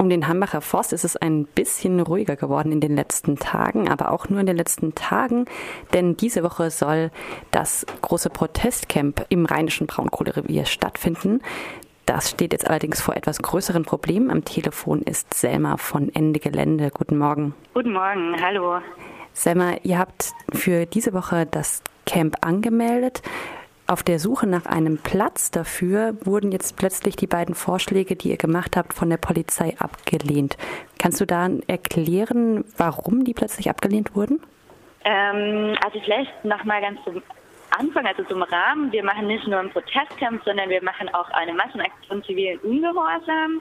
Um den Hambacher Forst ist es ein bisschen ruhiger geworden in den letzten Tagen, aber auch nur in den letzten Tagen, denn diese Woche soll das große Protestcamp im rheinischen Braunkohlerevier stattfinden. Das steht jetzt allerdings vor etwas größeren Problemen. Am Telefon ist Selma von Ende Gelände. Guten Morgen. Guten Morgen, hallo. Selma, ihr habt für diese Woche das Camp angemeldet. Auf der Suche nach einem Platz dafür wurden jetzt plötzlich die beiden Vorschläge, die ihr gemacht habt, von der Polizei abgelehnt. Kannst du da erklären, warum die plötzlich abgelehnt wurden? Ähm, also vielleicht nochmal ganz zum Anfang, also zum Rahmen. Wir machen nicht nur ein Protestcamp, sondern wir machen auch eine Massenaktion zivilen Ungehorsam.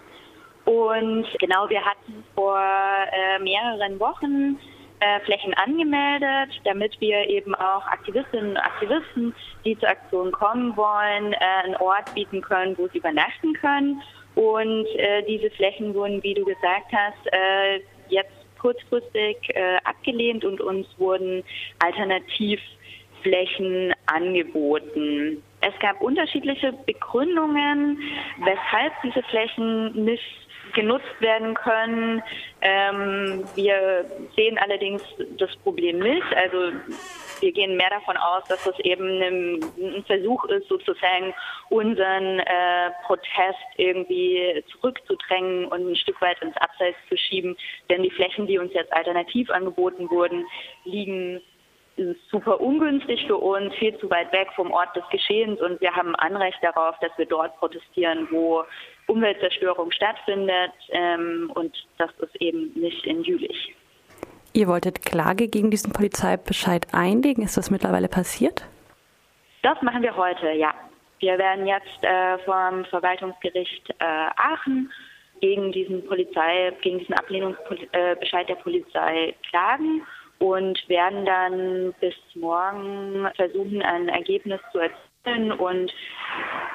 Und genau, wir hatten vor äh, mehreren Wochen äh, Flächen angemeldet, damit wir eben auch Aktivistinnen und Aktivisten, die zur Aktion kommen wollen, äh, einen Ort bieten können, wo sie übernachten können. Und äh, diese Flächen wurden, wie du gesagt hast, jetzt kurzfristig abgelehnt und uns wurden Alternativflächen angeboten. Es gab unterschiedliche Begründungen, weshalb diese Flächen nicht genutzt werden können. Ähm, wir sehen allerdings das Problem nicht. Also wir gehen mehr davon aus, dass das eben ein, Versuch ist, sozusagen unseren äh, Protest irgendwie zurückzudrängen und ein Stück weit ins Abseits zu schieben. Denn die Flächen, die uns jetzt alternativ angeboten wurden, liegen super ungünstig für uns, viel zu weit weg vom Ort des Geschehens und wir haben Anrecht darauf, dass wir dort protestieren, wo Umweltzerstörung stattfindet ähm, und das ist eben nicht in Jülich. Ihr wolltet Klage gegen diesen Polizeibescheid einlegen. Ist das mittlerweile passiert? Das machen wir heute, ja. Wir werden jetzt äh, vom Verwaltungsgericht äh, Aachen gegen diesen Polizei, gegen diesen Ablehnungsbescheid der Polizei klagen und werden dann bis morgen versuchen, ein Ergebnis zu erzielen und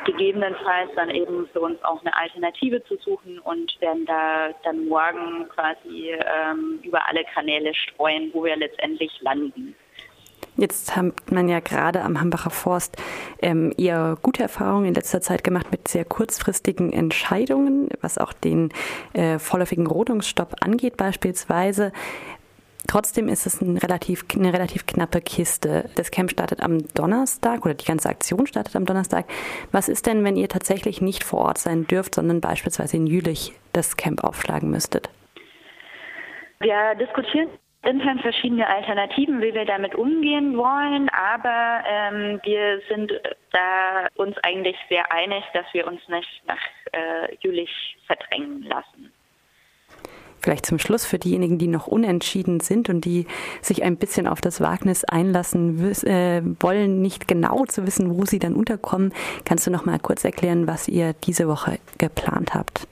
gegebenenfalls dann eben für uns auch eine Alternative zu suchen und werden da dann morgen quasi ähm, über alle Kanäle streuen, wo wir letztendlich landen. Jetzt hat man ja gerade am Hambacher Forst ähm, eher gute Erfahrungen in letzter Zeit gemacht mit sehr kurzfristigen Entscheidungen, was auch den äh, vorläufigen Rodungsstopp angeht beispielsweise. Trotzdem ist es ein relativ, eine relativ knappe Kiste. Das Camp startet am Donnerstag oder die ganze Aktion startet am Donnerstag. Was ist denn, wenn ihr tatsächlich nicht vor Ort sein dürft, sondern beispielsweise in Jülich das Camp aufschlagen müsstet? Wir diskutieren intern verschiedene Alternativen, wie wir damit umgehen wollen, aber ähm, wir sind da uns eigentlich sehr einig, dass wir uns nicht nach äh, Jülich verdrängen lassen. Vielleicht zum Schluss für diejenigen, die noch unentschieden sind und die sich ein bisschen auf das Wagnis einlassen äh, wollen, nicht genau zu wissen, wo sie dann unterkommen. Kannst du noch mal kurz erklären, was ihr diese Woche geplant habt?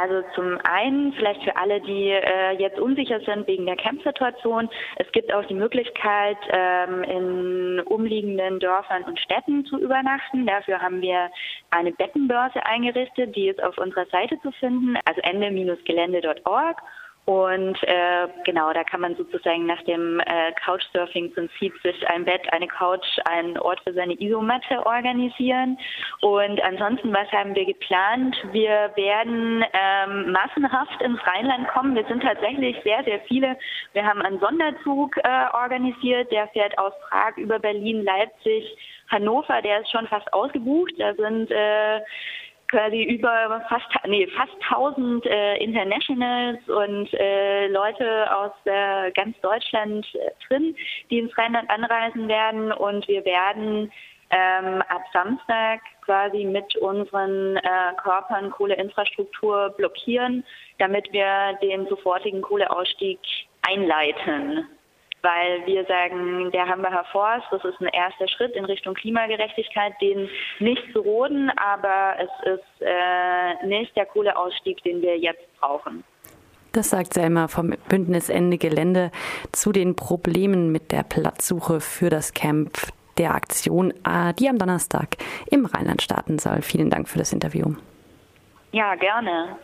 Also zum einen vielleicht für alle, die äh, jetzt unsicher sind wegen der Campsituation. Es gibt auch die Möglichkeit, ähm, in umliegenden Dörfern und Städten zu übernachten. Dafür haben wir eine Bettenbörse eingerichtet, die ist auf unserer Seite zu finden, also ende-gelände.org. Und äh, genau, da kann man sozusagen nach dem äh, Couchsurfing-Prinzip sich ein Bett, eine Couch, einen Ort für seine Isomatte organisieren. Und ansonsten, was haben wir geplant? Wir werden ähm, massenhaft ins Rheinland kommen. Wir sind tatsächlich sehr, sehr viele. Wir haben einen Sonderzug äh, organisiert, der fährt aus Prag über Berlin, Leipzig, Hannover. Der ist schon fast ausgebucht. Da sind äh, quasi über fast nee, fast 1000 äh, Internationals und äh, Leute aus äh, ganz Deutschland äh, drin, die ins Rheinland anreisen werden. Und wir werden ähm, ab Samstag quasi mit unseren äh, Körpern Kohleinfrastruktur blockieren, damit wir den sofortigen Kohleausstieg einleiten weil wir sagen, der Hambacher Forst, das ist ein erster Schritt in Richtung Klimagerechtigkeit, den nicht zu roden, aber es ist äh, nicht der Kohleausstieg, den wir jetzt brauchen. Das sagt Selma vom Bündnis Ende Gelände zu den Problemen mit der Platzsuche für das Camp der Aktion, äh, die am Donnerstag im Rheinland starten soll. Vielen Dank für das Interview. Ja, gerne.